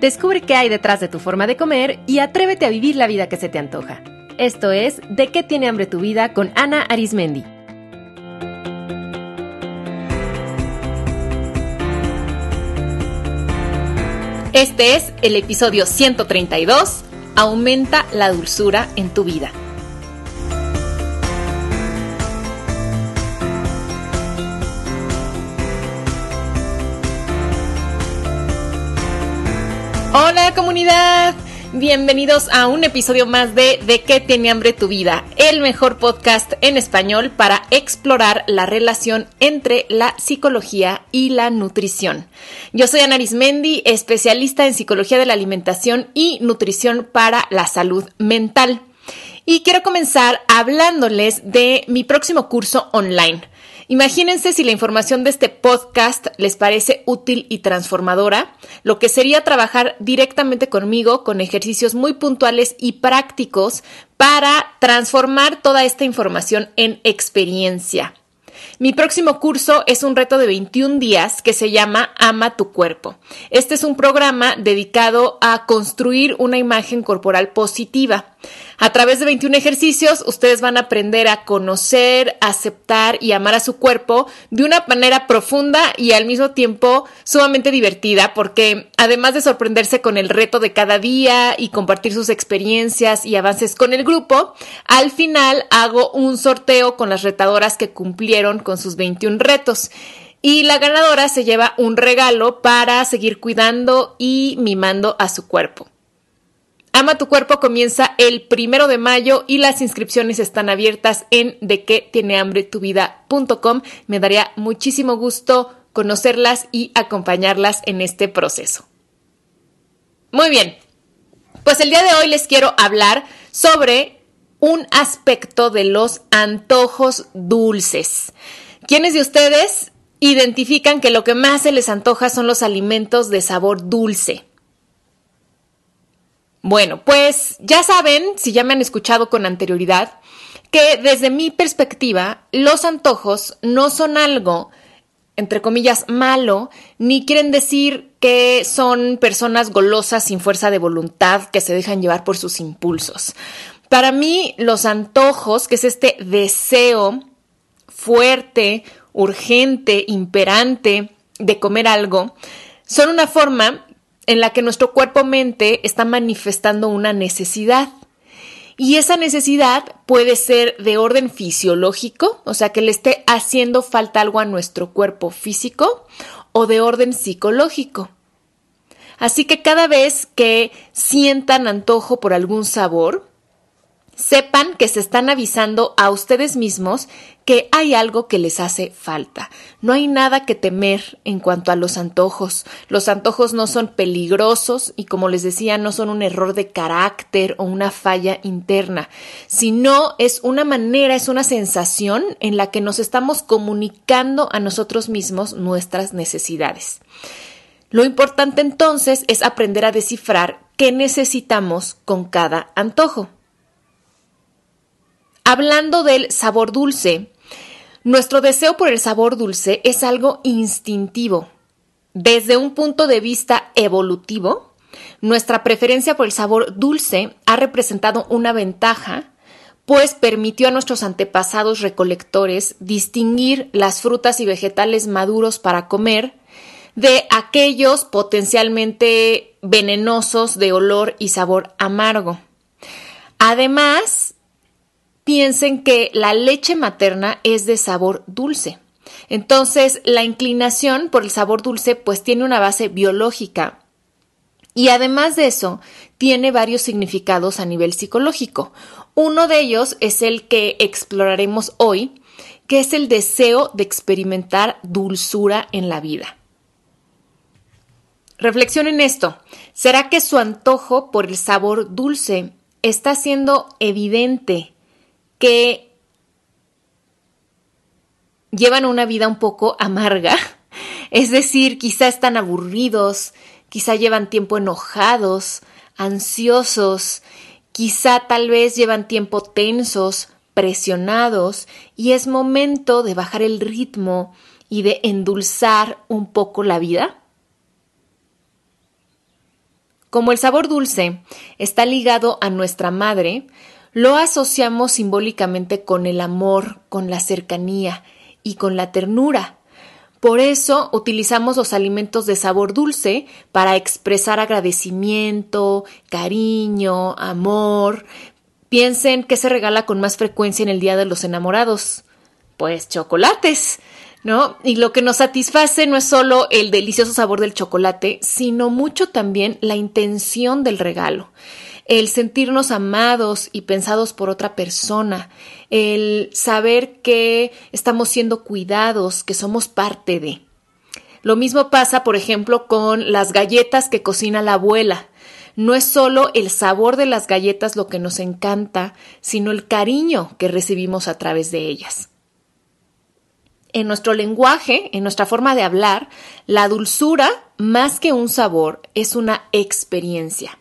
Descubre qué hay detrás de tu forma de comer y atrévete a vivir la vida que se te antoja. Esto es De qué tiene hambre tu vida con Ana Arismendi. Este es el episodio 132, Aumenta la dulzura en tu vida. Hola comunidad, bienvenidos a un episodio más de De qué tiene hambre tu vida, el mejor podcast en español para explorar la relación entre la psicología y la nutrición. Yo soy Ana Arismendi, especialista en psicología de la alimentación y nutrición para la salud mental. Y quiero comenzar hablándoles de mi próximo curso online. Imagínense si la información de este podcast les parece útil y transformadora, lo que sería trabajar directamente conmigo con ejercicios muy puntuales y prácticos para transformar toda esta información en experiencia. Mi próximo curso es un reto de 21 días que se llama Ama tu cuerpo. Este es un programa dedicado a construir una imagen corporal positiva. A través de 21 ejercicios, ustedes van a aprender a conocer, aceptar y amar a su cuerpo de una manera profunda y al mismo tiempo sumamente divertida, porque además de sorprenderse con el reto de cada día y compartir sus experiencias y avances con el grupo, al final hago un sorteo con las retadoras que cumplieron con sus 21 retos. Y la ganadora se lleva un regalo para seguir cuidando y mimando a su cuerpo. Ama tu cuerpo comienza el primero de mayo y las inscripciones están abiertas en de qué tiene hambre tu vida.com. Me daría muchísimo gusto conocerlas y acompañarlas en este proceso. Muy bien, pues el día de hoy les quiero hablar sobre un aspecto de los antojos dulces. ¿Quiénes de ustedes identifican que lo que más se les antoja son los alimentos de sabor dulce? Bueno, pues ya saben, si ya me han escuchado con anterioridad, que desde mi perspectiva, los antojos no son algo, entre comillas, malo, ni quieren decir que son personas golosas sin fuerza de voluntad que se dejan llevar por sus impulsos. Para mí, los antojos, que es este deseo fuerte, urgente, imperante de comer algo, son una forma en la que nuestro cuerpo-mente está manifestando una necesidad. Y esa necesidad puede ser de orden fisiológico, o sea, que le esté haciendo falta algo a nuestro cuerpo físico, o de orden psicológico. Así que cada vez que sientan antojo por algún sabor, sepan que se están avisando a ustedes mismos que hay algo que les hace falta. No hay nada que temer en cuanto a los antojos. Los antojos no son peligrosos y como les decía, no son un error de carácter o una falla interna, sino es una manera, es una sensación en la que nos estamos comunicando a nosotros mismos nuestras necesidades. Lo importante entonces es aprender a descifrar qué necesitamos con cada antojo. Hablando del sabor dulce, nuestro deseo por el sabor dulce es algo instintivo. Desde un punto de vista evolutivo, nuestra preferencia por el sabor dulce ha representado una ventaja, pues permitió a nuestros antepasados recolectores distinguir las frutas y vegetales maduros para comer de aquellos potencialmente venenosos de olor y sabor amargo. Además, piensen que la leche materna es de sabor dulce. Entonces, la inclinación por el sabor dulce pues tiene una base biológica. Y además de eso, tiene varios significados a nivel psicológico. Uno de ellos es el que exploraremos hoy, que es el deseo de experimentar dulzura en la vida. Reflexionen esto. ¿Será que su antojo por el sabor dulce está siendo evidente que llevan una vida un poco amarga, es decir, quizá están aburridos, quizá llevan tiempo enojados, ansiosos, quizá tal vez llevan tiempo tensos, presionados, y es momento de bajar el ritmo y de endulzar un poco la vida? Como el sabor dulce está ligado a nuestra madre, lo asociamos simbólicamente con el amor, con la cercanía y con la ternura. Por eso utilizamos los alimentos de sabor dulce para expresar agradecimiento, cariño, amor. Piensen que se regala con más frecuencia en el Día de los Enamorados. Pues chocolates. ¿no? Y lo que nos satisface no es solo el delicioso sabor del chocolate, sino mucho también la intención del regalo. El sentirnos amados y pensados por otra persona, el saber que estamos siendo cuidados, que somos parte de. Lo mismo pasa, por ejemplo, con las galletas que cocina la abuela. No es solo el sabor de las galletas lo que nos encanta, sino el cariño que recibimos a través de ellas en nuestro lenguaje, en nuestra forma de hablar, la dulzura, más que un sabor, es una experiencia.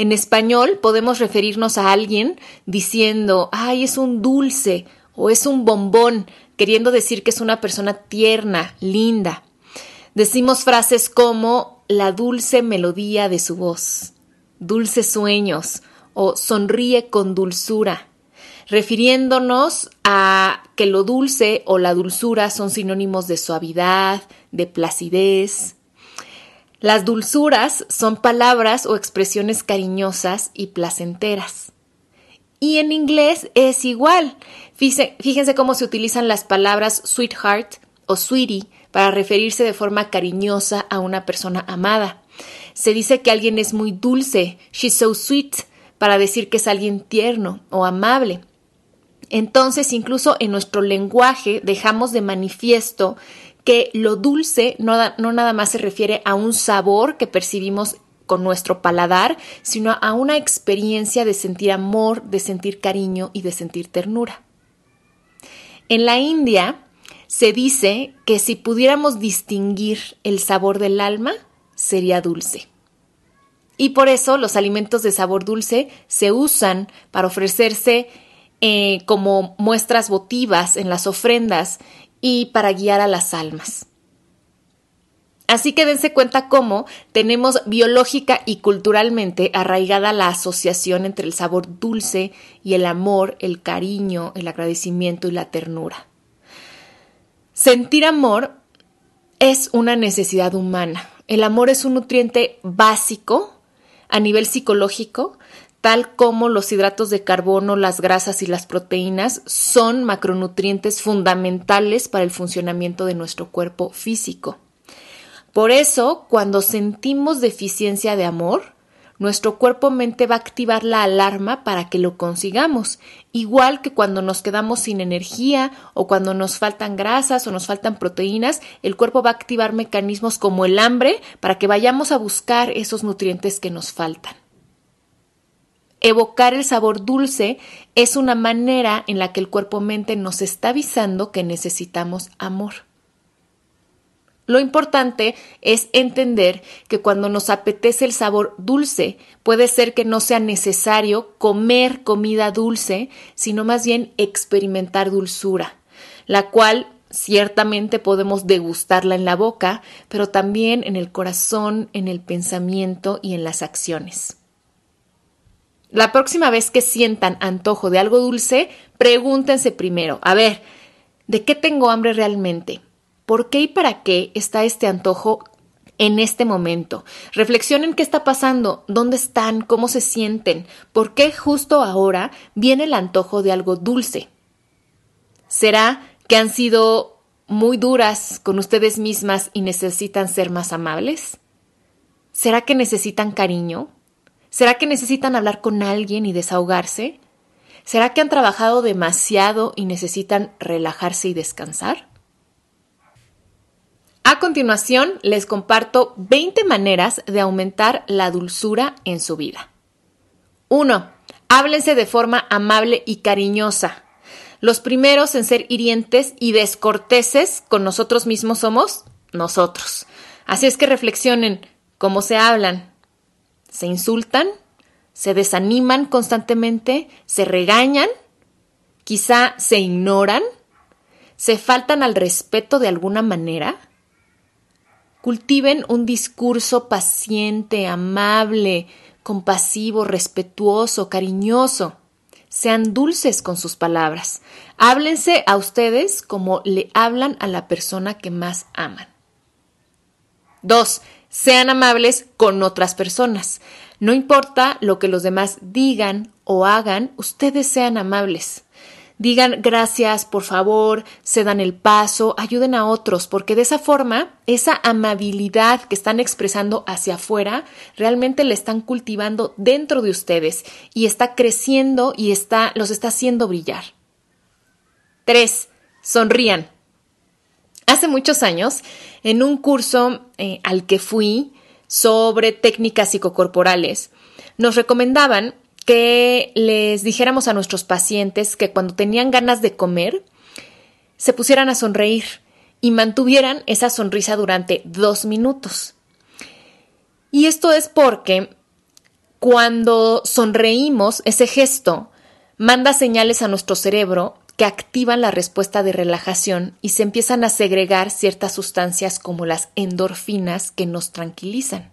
En español podemos referirnos a alguien diciendo, ay, es un dulce o es un bombón, queriendo decir que es una persona tierna, linda. Decimos frases como la dulce melodía de su voz, dulces sueños o sonríe con dulzura refiriéndonos a que lo dulce o la dulzura son sinónimos de suavidad, de placidez. Las dulzuras son palabras o expresiones cariñosas y placenteras. Y en inglés es igual. Fíjense, cómo se utilizan las palabras sweetheart o sweetie para referirse de forma cariñosa a una persona amada. Se dice que alguien es muy dulce, she's so sweet, para decir que es alguien tierno o amable. Entonces, incluso en nuestro lenguaje dejamos de manifiesto que lo dulce no, no, nada más se refiere a un sabor que percibimos con nuestro paladar, sino a una experiencia de sentir amor, de sentir cariño y de sentir ternura. En la India se dice que si pudiéramos distinguir el sabor del alma, sería dulce. Y por eso los alimentos de sabor dulce se usan para ofrecerse eh, como muestras votivas en las ofrendas y para guiar a las almas. Así que dense cuenta cómo tenemos biológica y culturalmente arraigada la asociación entre el sabor dulce y el amor, el cariño, el agradecimiento y la ternura. Sentir amor es una necesidad humana. El amor es un nutriente básico a nivel psicológico tal como los hidratos de carbono, las grasas y las proteínas son macronutrientes fundamentales para el funcionamiento de nuestro cuerpo físico. Por eso, cuando sentimos deficiencia de amor, nuestro cuerpo-mente va a activar la alarma para que lo consigamos, igual que cuando nos quedamos sin energía o cuando nos faltan grasas o nos faltan proteínas, el cuerpo va a activar mecanismos como el hambre para que vayamos a buscar esos nutrientes que nos faltan. Evocar el sabor dulce es una manera en la que el cuerpo-mente nos está avisando que necesitamos amor. Lo importante es entender que cuando nos apetece el sabor dulce, puede ser que no sea necesario comer comida dulce, sino más bien experimentar dulzura, la cual ciertamente podemos degustarla en la boca, pero también en el corazón, en el pensamiento y en las acciones. La próxima vez que sientan antojo de algo dulce, pregúntense primero, a ver, ¿de qué tengo hambre realmente? ¿Por qué y para qué está este antojo en este momento? Reflexionen qué está pasando, dónde están, cómo se sienten, por qué justo ahora viene el antojo de algo dulce. ¿Será que han sido muy duras con ustedes mismas y necesitan ser más amables? ¿Será que necesitan cariño? ¿Será que necesitan hablar con alguien y desahogarse? ¿Será que han trabajado demasiado y necesitan relajarse y descansar? A continuación, les comparto 20 maneras de aumentar la dulzura en su vida. 1. Háblense de forma amable y cariñosa. Los primeros en ser hirientes y descorteses con nosotros mismos somos nosotros. Así es que reflexionen cómo se hablan, se insultan, se desaniman constantemente, se regañan, quizá se ignoran, se faltan al respeto de alguna manera. Cultiven un discurso paciente, amable, compasivo, respetuoso, cariñoso. Sean dulces con sus palabras. Háblense a ustedes como le hablan a la persona que más aman. 2. Sean amables con otras personas. No importa lo que los demás digan o hagan, ustedes sean amables. Digan gracias, por favor, se dan el paso, ayuden a otros, porque de esa forma, esa amabilidad que están expresando hacia afuera, realmente la están cultivando dentro de ustedes y está creciendo y está, los está haciendo brillar. 3. Sonrían. Hace muchos años, en un curso eh, al que fui sobre técnicas psicocorporales, nos recomendaban que les dijéramos a nuestros pacientes que cuando tenían ganas de comer, se pusieran a sonreír y mantuvieran esa sonrisa durante dos minutos. Y esto es porque cuando sonreímos, ese gesto manda señales a nuestro cerebro que activan la respuesta de relajación y se empiezan a segregar ciertas sustancias como las endorfinas que nos tranquilizan.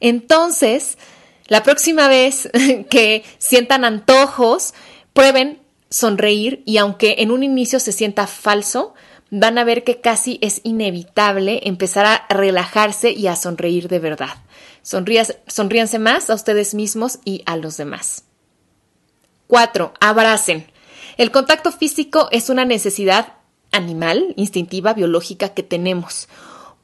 Entonces, la próxima vez que sientan antojos, prueben sonreír y aunque en un inicio se sienta falso, van a ver que casi es inevitable empezar a relajarse y a sonreír de verdad. sonríanse más a ustedes mismos y a los demás. 4. Abracen. El contacto físico es una necesidad animal, instintiva, biológica que tenemos.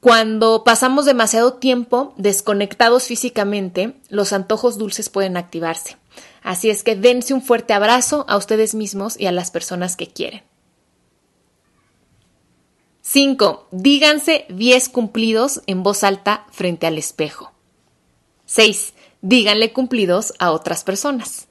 Cuando pasamos demasiado tiempo desconectados físicamente, los antojos dulces pueden activarse. Así es que dense un fuerte abrazo a ustedes mismos y a las personas que quieren. 5. Díganse 10 cumplidos en voz alta frente al espejo. 6. Díganle cumplidos a otras personas.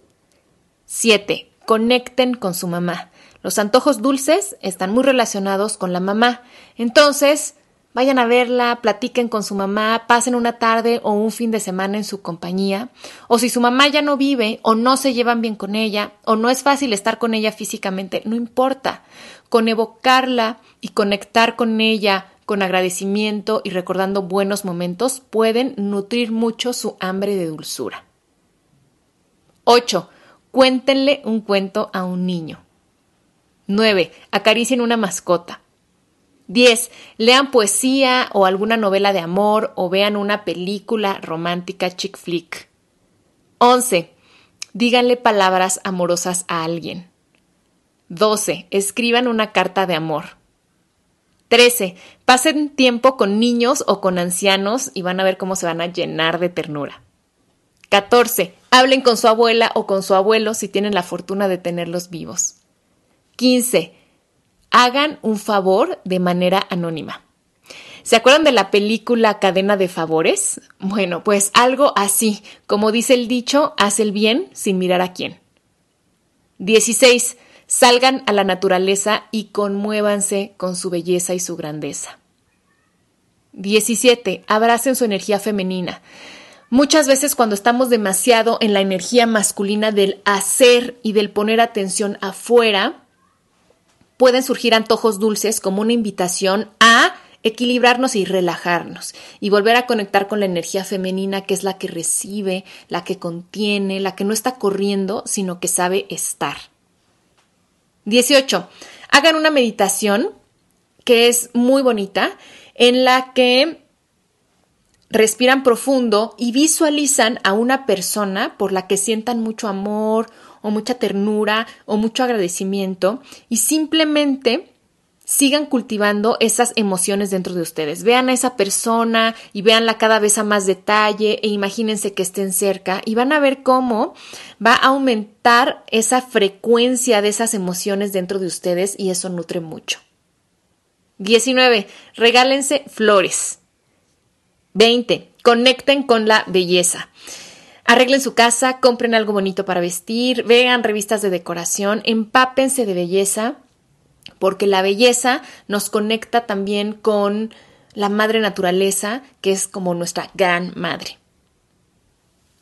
7. Conecten con su mamá. Los antojos dulces están muy relacionados con la mamá. Entonces, Vayan a verla, platiquen con su mamá, pasen una tarde o un fin de semana en su compañía, o si su mamá ya no vive o no se llevan bien con ella o no es fácil estar con ella físicamente, no importa. Con evocarla y conectar con ella con agradecimiento y recordando buenos momentos pueden nutrir mucho su hambre de dulzura. 8. Cuéntenle un cuento a un niño. 9. Acaricien una mascota. 10. Lean poesía o alguna novela de amor o vean una película romántica chick flick. 11. Díganle palabras amorosas a alguien. 12. Escriban una carta de amor. 13. Pasen tiempo con niños o con ancianos y van a ver cómo se van a llenar de ternura. 14. Hablen con su abuela o con su abuelo si tienen la fortuna de tenerlos vivos. 15 hagan un favor de manera anónima. ¿Se acuerdan de la película Cadena de Favores? Bueno, pues algo así, como dice el dicho, haz el bien sin mirar a quién. 16. Salgan a la naturaleza y conmuévanse con su belleza y su grandeza. 17. Abracen su energía femenina. Muchas veces cuando estamos demasiado en la energía masculina del hacer y del poner atención afuera, pueden surgir antojos dulces como una invitación a equilibrarnos y relajarnos y volver a conectar con la energía femenina que es la que recibe, la que contiene, la que no está corriendo, sino que sabe estar. 18. Hagan una meditación que es muy bonita en la que respiran profundo y visualizan a una persona por la que sientan mucho amor o mucha ternura o mucho agradecimiento y simplemente sigan cultivando esas emociones dentro de ustedes. Vean a esa persona y véanla cada vez a más detalle e imagínense que estén cerca y van a ver cómo va a aumentar esa frecuencia de esas emociones dentro de ustedes y eso nutre mucho. 19. Regálense flores. 20. Conecten con la belleza. Arreglen su casa, compren algo bonito para vestir, vean revistas de decoración, empápense de belleza, porque la belleza nos conecta también con la madre naturaleza, que es como nuestra gran madre.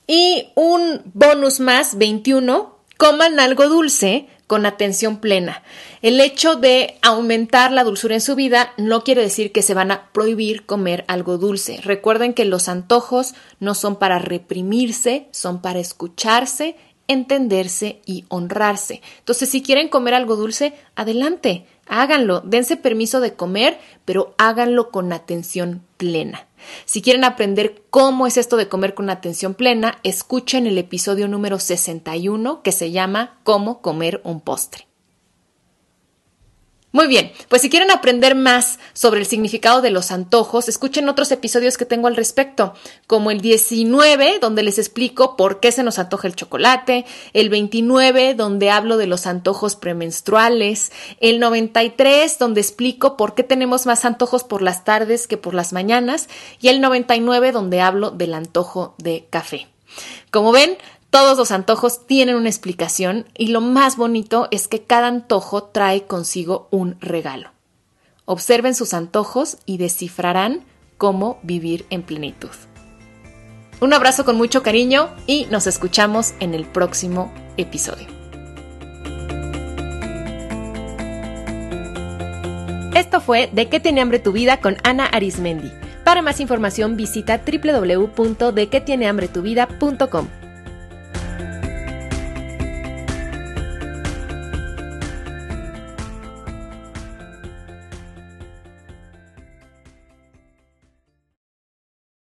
Y un bonus más, 21, coman algo dulce con atención plena. El hecho de aumentar la dulzura en su vida no quiere decir que se van a prohibir comer algo dulce. Recuerden que los antojos no son para reprimirse, son para escucharse, entenderse y honrarse. Entonces, si quieren comer algo dulce, adelante, háganlo, dense permiso de comer, pero háganlo con atención plena. Si quieren aprender cómo es esto de comer con atención plena, escuchen el episodio número 61 que se llama Cómo comer un postre. Muy bien, pues si quieren aprender más sobre el significado de los antojos, escuchen otros episodios que tengo al respecto, como el 19, donde les explico por qué se nos antoja el chocolate, el 29, donde hablo de los antojos premenstruales, el 93, donde explico por qué tenemos más antojos por las tardes que por las mañanas, y el 99, donde hablo del antojo de café. Como ven, todos los antojos tienen una explicación y lo más bonito es que cada antojo trae consigo un regalo. Observen sus antojos y descifrarán cómo vivir en plenitud. Un abrazo con mucho cariño y nos escuchamos en el próximo episodio. Esto fue De qué tiene hambre tu vida con Ana Arismendi. Para más información visita www.dequetienehambretuvida.com.